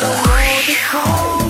Lo dejo.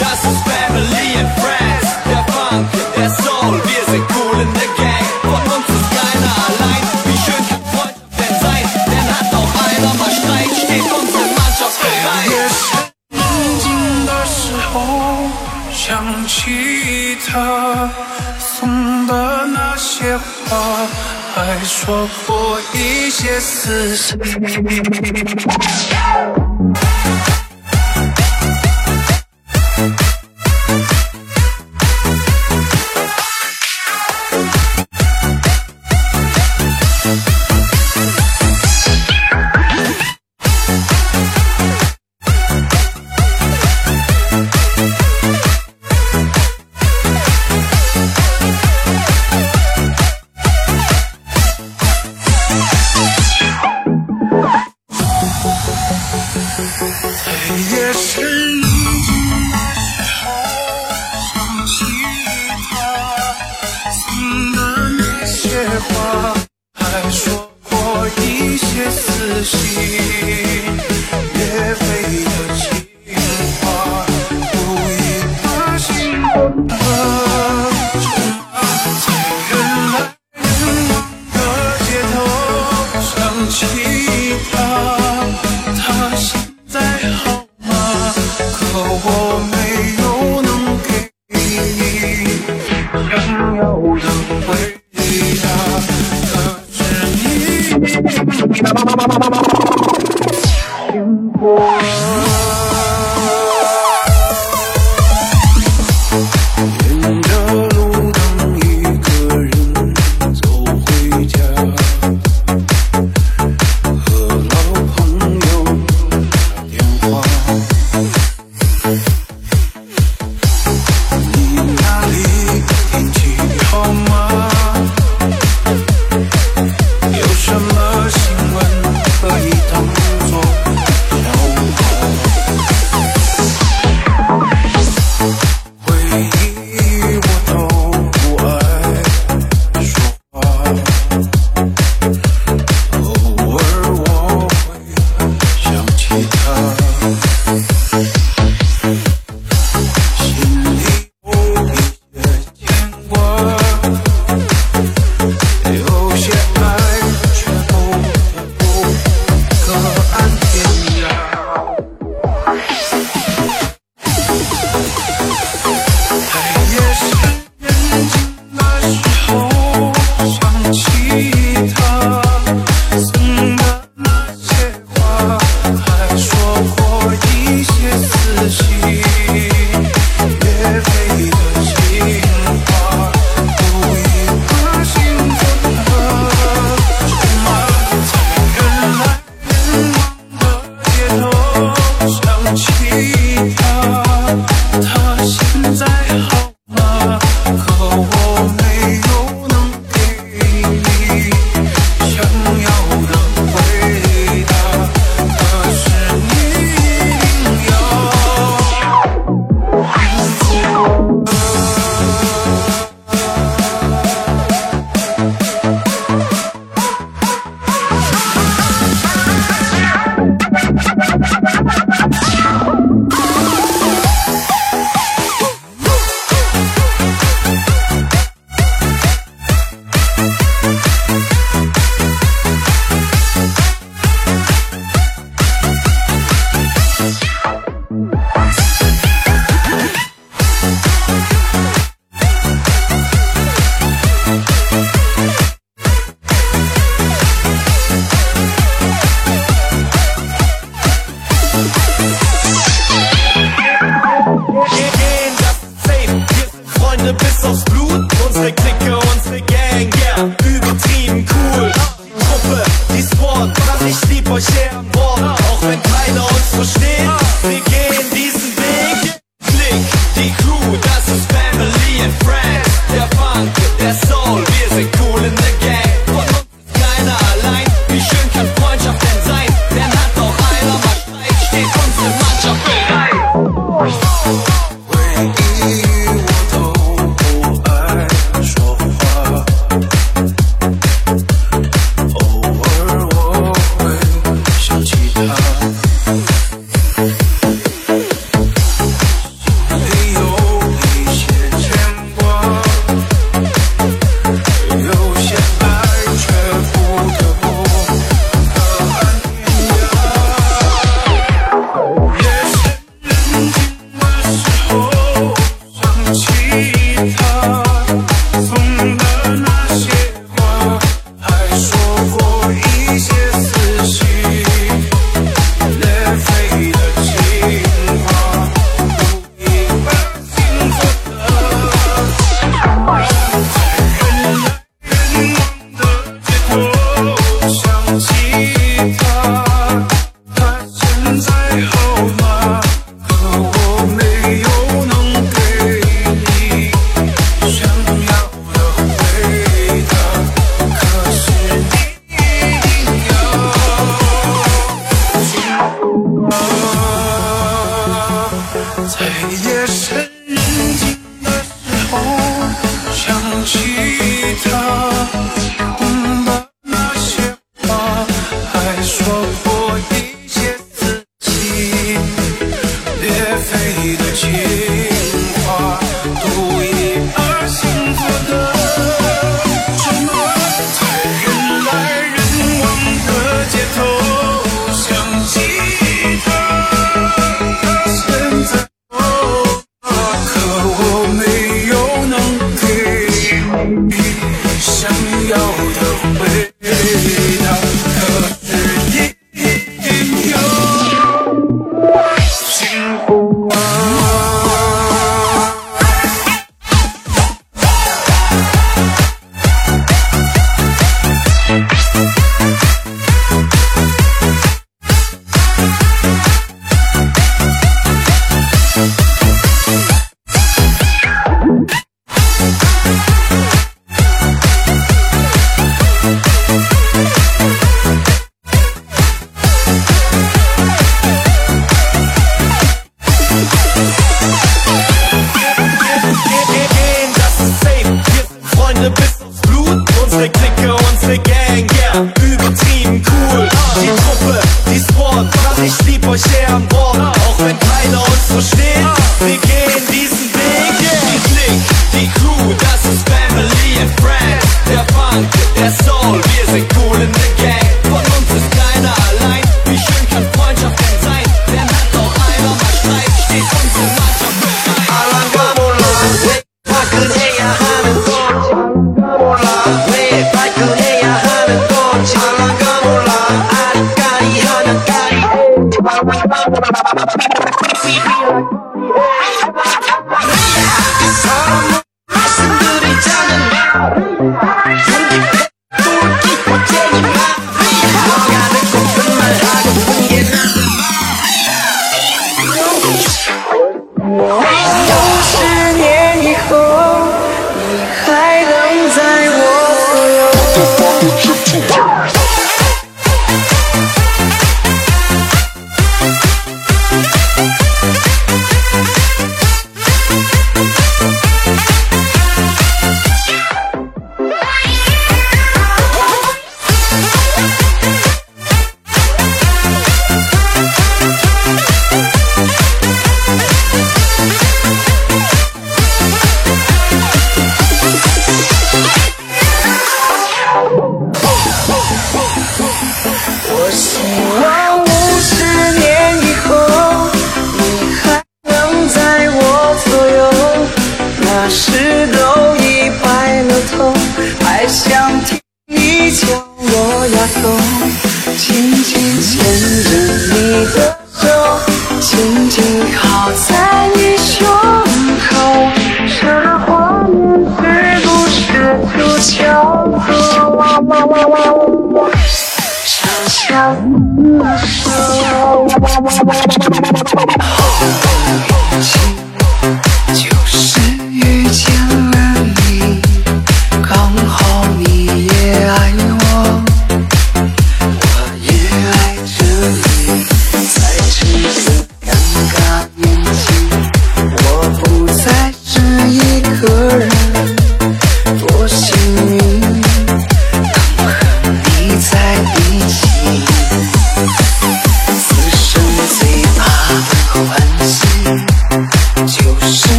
Das ist Family and Friends. Der Funk, der